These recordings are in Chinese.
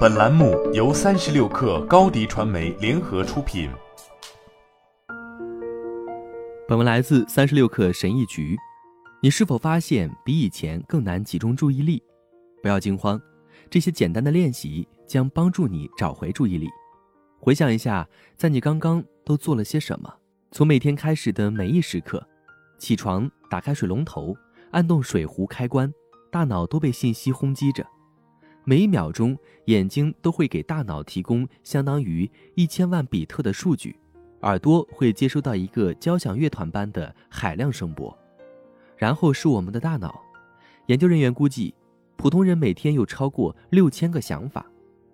本栏目由三十六氪高低传媒联合出品。本文来自三十六氪神译局。你是否发现比以前更难集中注意力？不要惊慌，这些简单的练习将帮助你找回注意力。回想一下，在你刚刚都做了些什么？从每天开始的每一时刻，起床，打开水龙头，按动水壶开关，大脑都被信息轰击着。每一秒钟，眼睛都会给大脑提供相当于一千万比特的数据，耳朵会接收到一个交响乐团般的海量声波，然后是我们的大脑。研究人员估计，普通人每天有超过六千个想法。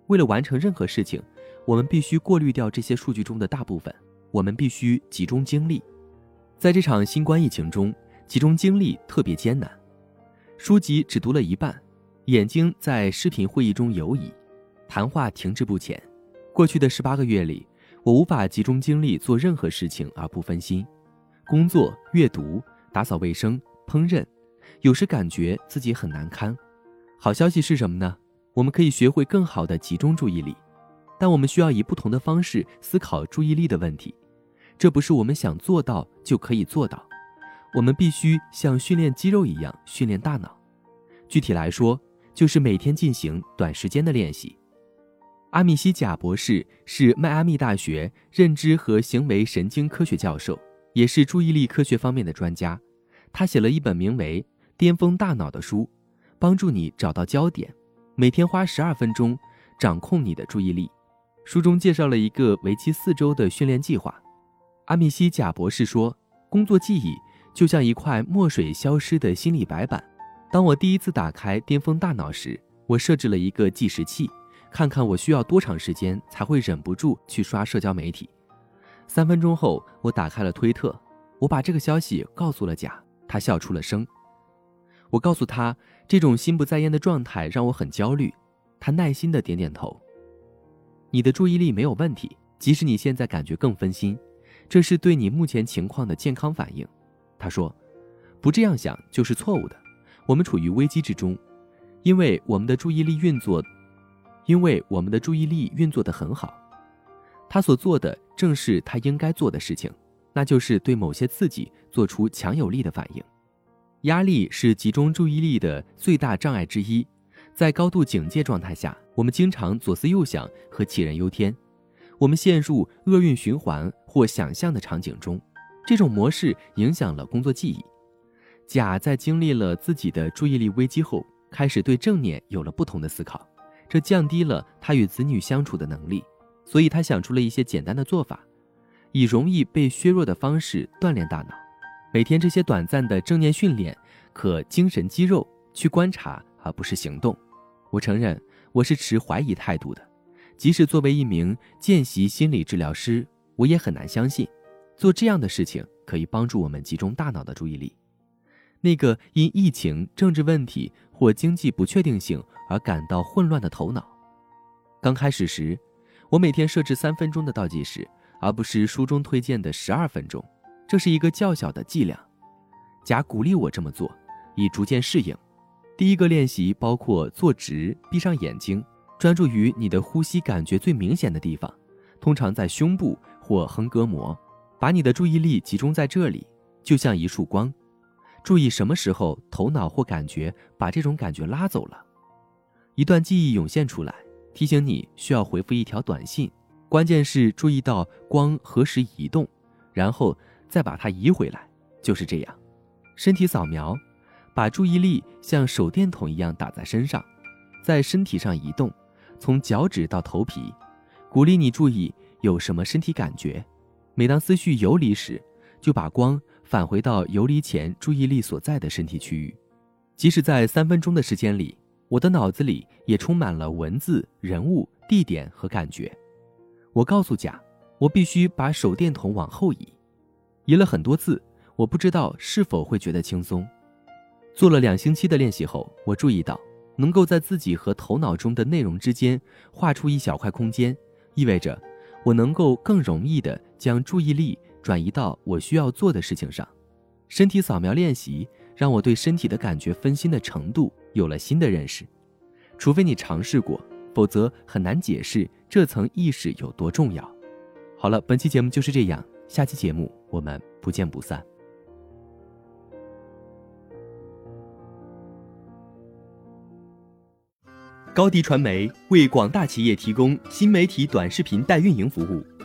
为了完成任何事情，我们必须过滤掉这些数据中的大部分。我们必须集中精力。在这场新冠疫情中，集中精力特别艰难。书籍只读了一半。眼睛在视频会议中游移，谈话停滞不前。过去的十八个月里，我无法集中精力做任何事情而不分心。工作、阅读、打扫卫生、烹饪，有时感觉自己很难堪。好消息是什么呢？我们可以学会更好的集中注意力，但我们需要以不同的方式思考注意力的问题。这不是我们想做到就可以做到。我们必须像训练肌肉一样训练大脑。具体来说，就是每天进行短时间的练习。阿米西贾博士是迈阿密大学认知和行为神经科学教授，也是注意力科学方面的专家。他写了一本名为《巅峰大脑》的书，帮助你找到焦点，每天花十二分钟掌控你的注意力。书中介绍了一个为期四周的训练计划。阿米西贾博士说：“工作记忆就像一块墨水消失的心理白板。”当我第一次打开巅峰大脑时，我设置了一个计时器，看看我需要多长时间才会忍不住去刷社交媒体。三分钟后，我打开了推特，我把这个消息告诉了甲，他笑出了声。我告诉他，这种心不在焉的状态让我很焦虑，他耐心的点点头。你的注意力没有问题，即使你现在感觉更分心，这是对你目前情况的健康反应。他说，不这样想就是错误的。我们处于危机之中，因为我们的注意力运作，因为我们的注意力运作得很好。他所做的正是他应该做的事情，那就是对某些刺激做出强有力的反应。压力是集中注意力的最大障碍之一。在高度警戒状态下，我们经常左思右想和杞人忧天，我们陷入厄运循环或想象的场景中。这种模式影响了工作记忆。甲在经历了自己的注意力危机后，开始对正念有了不同的思考，这降低了他与子女相处的能力，所以他想出了一些简单的做法，以容易被削弱的方式锻炼大脑。每天这些短暂的正念训练，可精神肌肉去观察而不是行动。我承认我是持怀疑态度的，即使作为一名见习心理治疗师，我也很难相信，做这样的事情可以帮助我们集中大脑的注意力。那个因疫情、政治问题或经济不确定性而感到混乱的头脑。刚开始时，我每天设置三分钟的倒计时，而不是书中推荐的十二分钟。这是一个较小的剂量。甲鼓励我这么做，以逐渐适应。第一个练习包括坐直、闭上眼睛，专注于你的呼吸感觉最明显的地方，通常在胸部或横膈膜，把你的注意力集中在这里，就像一束光。注意什么时候头脑或感觉把这种感觉拉走了，一段记忆涌现出来，提醒你需要回复一条短信。关键是注意到光何时移动，然后再把它移回来。就是这样，身体扫描，把注意力像手电筒一样打在身上，在身体上移动，从脚趾到头皮。鼓励你注意有什么身体感觉。每当思绪游离时，就把光。返回到游离前注意力所在的身体区域，即使在三分钟的时间里，我的脑子里也充满了文字、人物、地点和感觉。我告诉甲，我必须把手电筒往后移。移了很多次，我不知道是否会觉得轻松。做了两星期的练习后，我注意到，能够在自己和头脑中的内容之间画出一小块空间，意味着我能够更容易地将注意力。转移到我需要做的事情上，身体扫描练习让我对身体的感觉分心的程度有了新的认识。除非你尝试过，否则很难解释这层意识有多重要。好了，本期节目就是这样，下期节目我们不见不散。高迪传媒为广大企业提供新媒体短视频代运营服务，